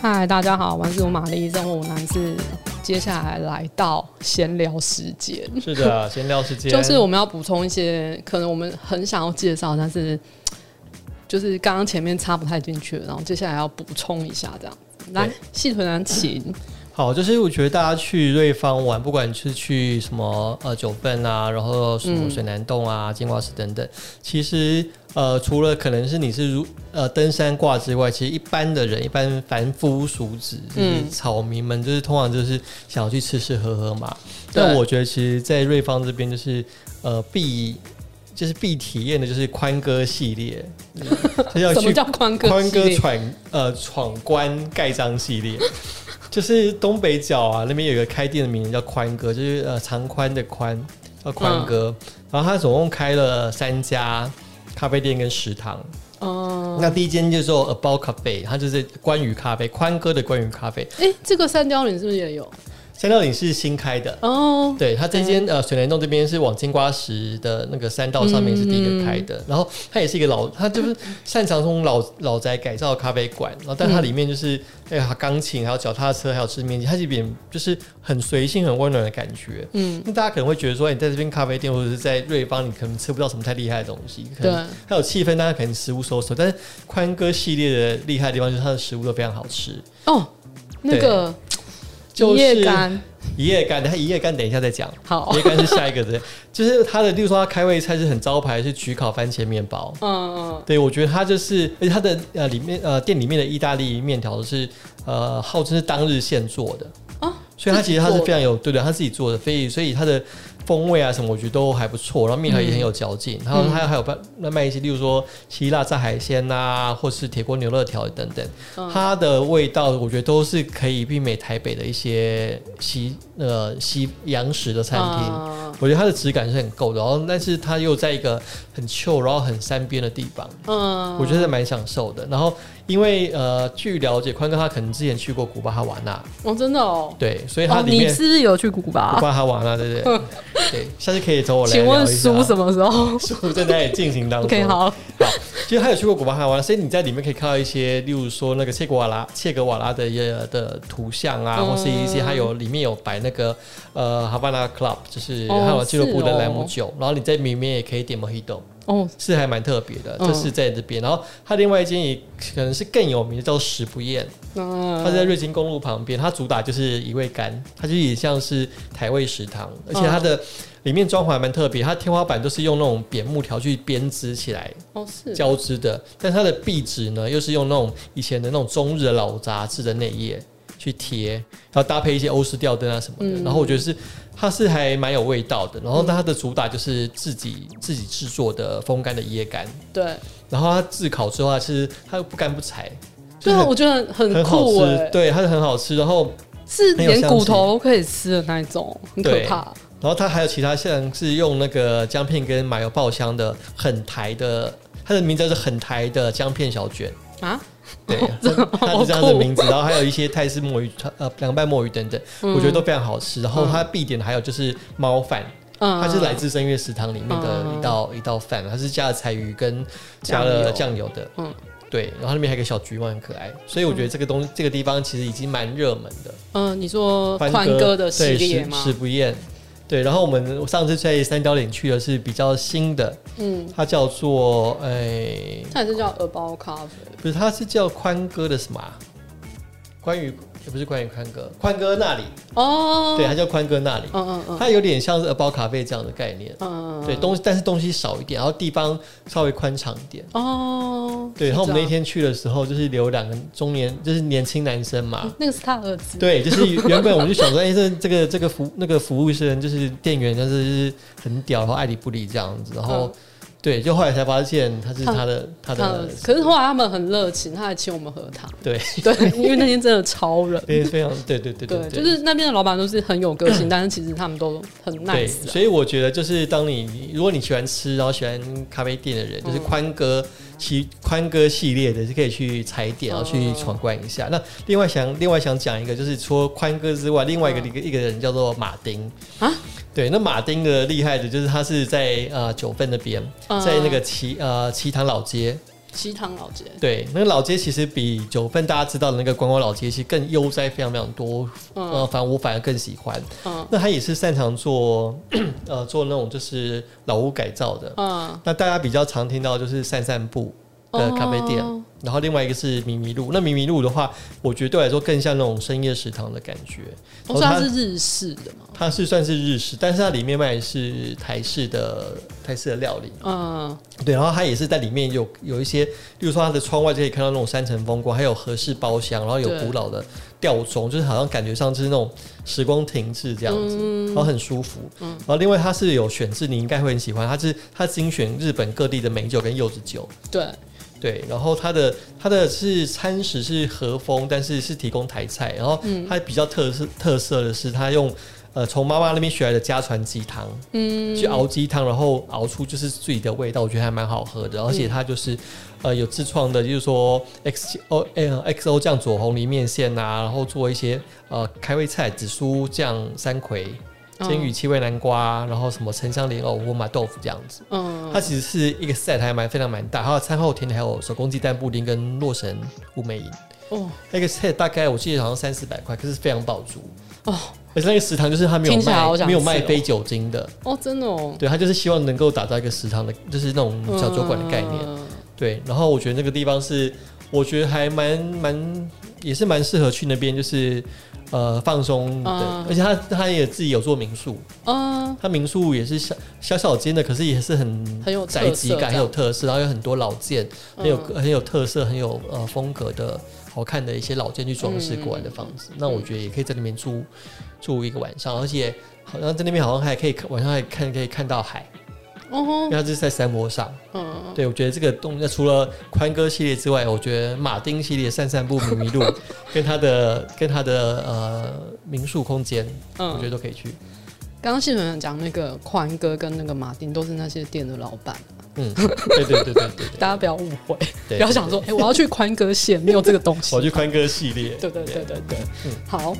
嗨，大家好，我是玛丽，任务男是接下来来到闲聊时间。是的，闲聊时间就是我们要补充一些可能我们很想要介绍，但是就是刚刚前面插不太进去了，然后接下来要补充一下，这样来细腿男请。好，就是我觉得大家去瑞芳玩，不管是去什么呃九份啊，然后什么水南洞啊、金瓜石等等，其实呃除了可能是你是如呃登山挂之外，其实一般的人，一般凡夫俗子，就是草民们，就是通常就是想要去吃吃喝喝嘛。但我觉得，其实，在瑞芳这边，就是呃必就是必体验的，就是宽哥系列。他要去叫宽哥？宽哥闯呃闯关盖章系列。就是东北角啊，那边有一个开店的名字叫宽哥，就是呃长宽的宽叫宽哥，嗯、然后他总共开了三家咖啡店跟食堂。哦、嗯，那第一间就做 About Cafe，它就是关于咖啡，宽哥的关于咖啡。哎、欸，这个三貂岭是不是也有？三貂岭是新开的。哦，对，它这间呃水帘洞这边是往金瓜石的那个山道上面是第一个开的，嗯、然后它也是一个老，它就是擅长从老老宅改造的咖啡馆，然后但它里面就是哎呀钢琴，还有脚踏车，还有吃面筋，它这边就是很随性、很温暖的感觉。嗯，那大家可能会觉得说，你在这边咖啡店或者是在瑞芳，你可能吃不到什么太厉害的东西，对，它有气氛，大家可能食物收手，但是宽哥系列的厉害的地方就是它的食物都非常好吃哦，那个。就是一夜干，一夜干，等下一夜干，等一下再讲。好，一夜干是下一个的，就是他的，例如说他开胃菜是很招牌，是焗烤番茄面包。嗯嗯，对，我觉得他就是，而且他的呃里面呃店里面的意大利面条是呃号称是当日现做的啊，所以他其实他是非常有对对，他自己做的，所以所以他的。风味啊什么，我觉得都还不错，然后面条也很有嚼劲。嗯、然后他还有卖那卖一些，例如说希腊炸海鲜呐、啊，或是铁锅牛肉条等等。嗯、它的味道，我觉得都是可以媲美台北的一些西呃西洋食的餐厅。嗯、我觉得它的质感是很够的，然后但是它又在一个很 chill，然后很山边的地方。嗯，我觉得蛮享受的。然后。因为呃，据了解，宽哥他可能之前去过古巴哈瓦那哦，真的哦，对，所以他里面、哦、你是不是有去古巴？古巴哈瓦那，对不对？对，下次可以找我来聊一下。请问书什么时候？书正在进行当中。OK，好，好。其实他有去过古巴哈瓦那，所以你在里面可以看到一些，例如说那个切格瓦拉、切格瓦拉的的图像啊，嗯、或是一些还有里面有摆那个呃哈瓦那 Club，就是还有俱乐部的朗姆酒，哦、然后你在里面也可以点 Mojito。哦，是还蛮特别的，这是在这边。然后它另外一间也可能是更有名的，叫食不厌。嗯，它在瑞金公路旁边，它主打就是一味干，它就也像是台味食堂，而且它的里面装潢还蛮特别，它天花板都是用那种扁木条去编织起来，哦是。交织的，但它的壁纸呢又是用那种以前的那种中日的老杂志的内页去贴，然后搭配一些欧式吊灯啊什么的，然后我觉得是。它是还蛮有味道的，然后它的主打就是自己自己制作的风干的椰干，对，然后它炙烤之后，它是它又不干不柴，对啊，我觉得很很好吃，对，它是很好吃，然后是连骨头都可以吃的那一种，很可怕。然后它还有其他像是用那个姜片跟麻油爆香的很台的，它的名字是很台的姜片小卷啊。对，它是这样的名字，然后还有一些泰式墨鱼，呃，凉拌墨鱼等等，我觉得都非常好吃。然后它必点的还有就是猫饭，它是来自声乐食堂里面的一道一道饭，它是加了柴鱼跟加了酱油的，嗯，对。然后那边还有个小橘猫，很可爱，所以我觉得这个东西这个地方其实已经蛮热门的。嗯，你说宽哥的系列吗？食不厌。对，然后我们上次在三角岭去的是比较新的，嗯，它叫做哎，它也是叫 About Cafe，不是，它是叫宽哥的什么？啊关于。也不是关于宽哥，宽哥那里。哦，对，它叫宽哥那里，嗯嗯嗯，它有点像是 About Cafe 这样的概念，嗯嗯，对，东西但是东西少一点，然后地方稍微宽敞一点，哦，对，然后我们那天去的时候，就是留两个中年，就是年轻男生嘛，那个是他儿子，对，就是原本我们就想说，哎，这这个这个服那个服务生就是店员，就是很屌，然后爱理不理这样子，然后。对，就后来才发现他是他的他，他的，可是后来他们很热情，他还请我们喝汤。对对，因为那天真的超热，非常对对对对，对，就是那边的老板都是很有个性，嗯、但是其实他们都很 nice。对，所以我觉得就是当你如果你喜欢吃，然后喜欢咖啡店的人，就是宽哥其宽哥系列的，是可以去踩点，然后去闯关一下。嗯、那另外想另外想讲一个，就是除了宽哥之外，另外一个一个一个人叫做马丁啊。对，那马丁的厉害的就是他是在呃九份那边，在那个齐呃齐塘老街，西塘老街，对，那个老街其实比九份大家知道的那个观光老街其实更悠哉，非常非常多。嗯、呃，反正我反而更喜欢。嗯，那他也是擅长做 呃做那种就是老屋改造的。嗯，那大家比较常听到就是散散步的咖啡店。哦然后另外一个是迷迷路，那迷迷路的话，我觉得对我来说更像那种深夜食堂的感觉。它是日式的吗？它是算是日式，但是它里面卖的是台式的台式的料理。嗯，对。然后它也是在里面有有一些，例如说它的窗外就可以看到那种山城风光，还有和式包厢，然后有古老的吊钟，就是好像感觉上就是那种时光停滞这样子，嗯，然后很舒服。嗯。然后另外它是有选制，你应该会很喜欢，它是它精选日本各地的美酒跟柚子酒。对。对，然后它的它的是餐食是和风，但是是提供台菜。然后它比较特色、嗯、特色的是，它用呃从妈妈那边学来的家传鸡汤，嗯，去熬鸡汤，然后熬出就是自己的味道，我觉得还蛮好喝的。而且它就是呃有自创的，就是说 X O L X O 酱左红藜面线啊，然后做一些呃开胃菜紫苏酱山葵。煎鱼七味南瓜，然后什么沉香莲藕、沃麻豆腐这样子。嗯，它其实是一个 set，还蛮非常蛮大。还有餐后甜点，还有手工鸡蛋布丁跟洛神乌梅饮。哦，那个 set 大概我记得好像三四百块，可是非常饱足。哦，而且那个食堂就是它没有卖，没有卖非酒精的。哦，真的哦。对，它就是希望能够打造一个食堂的，就是那种小酒馆的概念。嗯、对，然后我觉得那个地方是，我觉得还蛮蛮，也是蛮适合去那边，就是。呃，放松的，嗯、而且他他也自己有做民宿，嗯，他民宿也是小小小间的，可是也是很很有宅急感，很有特色，然后有很多老件，很有很有特色，很有呃风格的好看的一些老建去装饰过来的房子。嗯、那我觉得也可以在里面住住一个晚上，而且好像在那边好像还可以晚上还看可以看到海。哦，因为它就是在山坡上。嗯，对，我觉得这个东西除了宽哥系列之外，我觉得马丁系列散散步迷迷路，跟他的跟他的呃民宿空间，嗯，我觉得都可以去。刚刚谢主任讲那个宽哥跟那个马丁都是那些店的老板。嗯，对对对对对，大家不要误会，不要想说，哎，我要去宽哥线，没有这个东西。我要去宽哥系列。对对对对对，嗯，好。